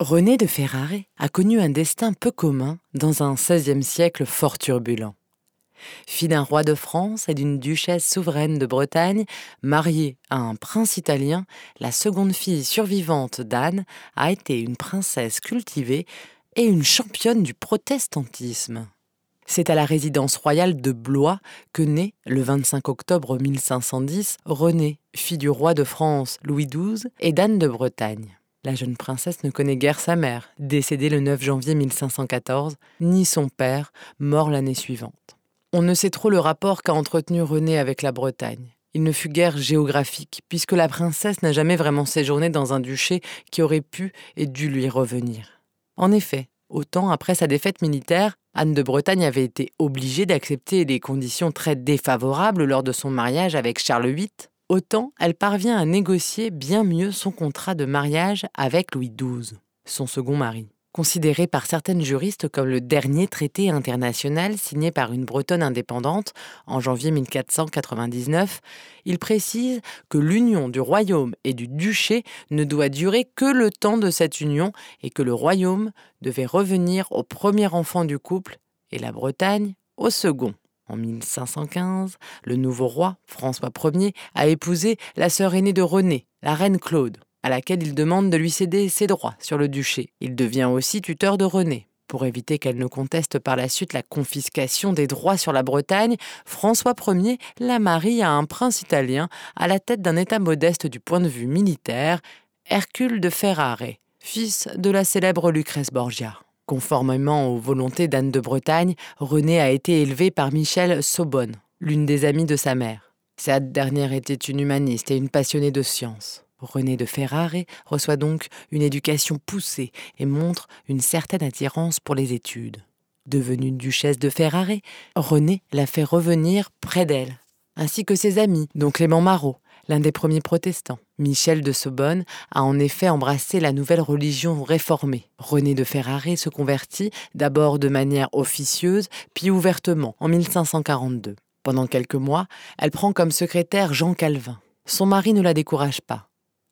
René de Ferrare a connu un destin peu commun dans un XVIe siècle fort turbulent. Fille d'un roi de France et d'une duchesse souveraine de Bretagne, mariée à un prince italien, la seconde fille survivante d'Anne a été une princesse cultivée et une championne du protestantisme. C'est à la résidence royale de Blois que naît, le 25 octobre 1510, Renée, fille du roi de France Louis XII et d'Anne de Bretagne. La jeune princesse ne connaît guère sa mère, décédée le 9 janvier 1514, ni son père, mort l'année suivante. On ne sait trop le rapport qu'a entretenu René avec la Bretagne. Il ne fut guère géographique, puisque la princesse n'a jamais vraiment séjourné dans un duché qui aurait pu et dû lui revenir. En effet, autant après sa défaite militaire, Anne de Bretagne avait été obligée d'accepter les conditions très défavorables lors de son mariage avec Charles VIII, autant elle parvient à négocier bien mieux son contrat de mariage avec Louis XII, son second mari. Considéré par certaines juristes comme le dernier traité international signé par une Bretonne indépendante en janvier 1499, il précise que l'union du royaume et du duché ne doit durer que le temps de cette union et que le royaume devait revenir au premier enfant du couple et la Bretagne au second. En 1515, le nouveau roi, François Ier, a épousé la sœur aînée de René, la reine Claude, à laquelle il demande de lui céder ses droits sur le duché. Il devient aussi tuteur de René. Pour éviter qu'elle ne conteste par la suite la confiscation des droits sur la Bretagne, François Ier la marie à un prince italien à la tête d'un État modeste du point de vue militaire, Hercule de Ferrare, fils de la célèbre Lucrèce Borgia. Conformément aux volontés d'Anne de Bretagne, René a été élevé par Michel Sobonne, l'une des amies de sa mère. Cette dernière était une humaniste et une passionnée de sciences. René de Ferrare reçoit donc une éducation poussée et montre une certaine attirance pour les études. Devenue duchesse de Ferrare, René la fait revenir près d'elle, ainsi que ses amis, dont Clément Marot, l'un des premiers protestants. Michel de Sobonne a en effet embrassé la nouvelle religion réformée. René de Ferrare se convertit d'abord de manière officieuse, puis ouvertement, en 1542. Pendant quelques mois, elle prend comme secrétaire Jean Calvin. Son mari ne la décourage pas.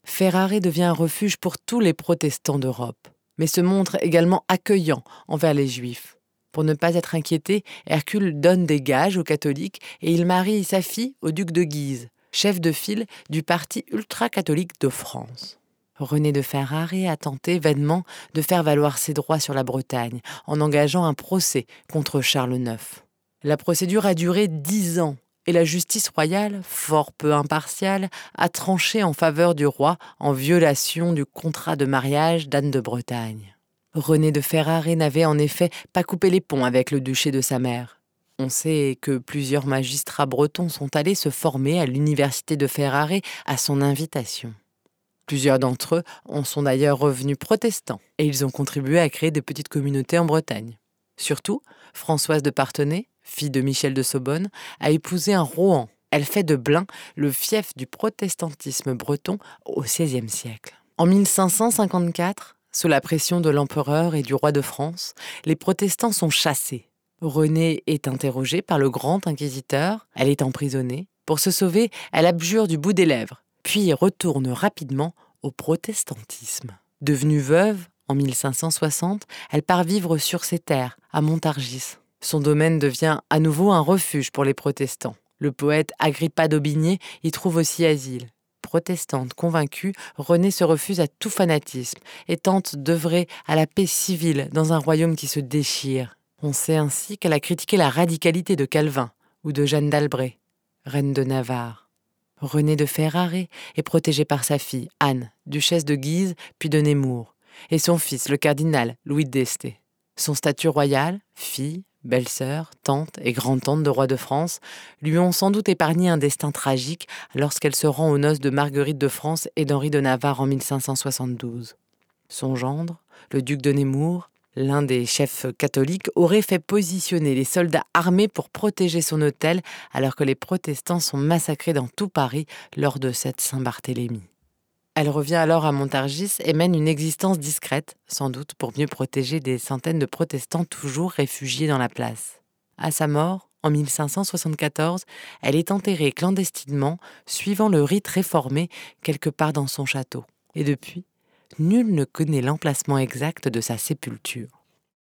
Ferrare devient un refuge pour tous les protestants d'Europe, mais se montre également accueillant envers les juifs. Pour ne pas être inquiété, Hercule donne des gages aux catholiques et il marie sa fille au duc de Guise, chef de file du parti ultra-catholique de France. René de Ferrare a tenté vainement de faire valoir ses droits sur la Bretagne en engageant un procès contre Charles IX. La procédure a duré dix ans et la justice royale, fort peu impartiale, a tranché en faveur du roi en violation du contrat de mariage d'Anne de Bretagne. René de Ferrare n'avait en effet pas coupé les ponts avec le duché de sa mère. On sait que plusieurs magistrats bretons sont allés se former à l'université de Ferrare à son invitation. Plusieurs d'entre eux en sont d'ailleurs revenus protestants et ils ont contribué à créer des petites communautés en Bretagne. Surtout, Françoise de Parthenay, fille de Michel de Sobonne, a épousé un Rohan. Elle fait de Blain le fief du protestantisme breton au XVIe siècle. En 1554, sous la pression de l'empereur et du roi de France, les protestants sont chassés Renée est interrogée par le grand inquisiteur, elle est emprisonnée. Pour se sauver, elle abjure du bout des lèvres, puis retourne rapidement au protestantisme. Devenue veuve, en 1560, elle part vivre sur ses terres, à Montargis. Son domaine devient à nouveau un refuge pour les protestants. Le poète Agrippa d'Aubigné y trouve aussi asile. Protestante convaincue, Renée se refuse à tout fanatisme et tente d'œuvrer à la paix civile dans un royaume qui se déchire. On sait ainsi qu'elle a critiqué la radicalité de Calvin ou de Jeanne d'Albret, reine de Navarre. Renée de Ferrare est protégée par sa fille, Anne, duchesse de Guise puis de Nemours, et son fils, le cardinal Louis d'Este. Son statut royal, fille, belle-sœur, tante et grand-tante de roi de France, lui ont sans doute épargné un destin tragique lorsqu'elle se rend aux noces de Marguerite de France et d'Henri de Navarre en 1572. Son gendre, le duc de Nemours, L'un des chefs catholiques aurait fait positionner les soldats armés pour protéger son hôtel alors que les protestants sont massacrés dans tout Paris lors de cette Saint-Barthélemy. Elle revient alors à Montargis et mène une existence discrète, sans doute pour mieux protéger des centaines de protestants toujours réfugiés dans la place. À sa mort, en 1574, elle est enterrée clandestinement, suivant le rite réformé quelque part dans son château. Et depuis, nul ne connaît l'emplacement exact de sa sépulture.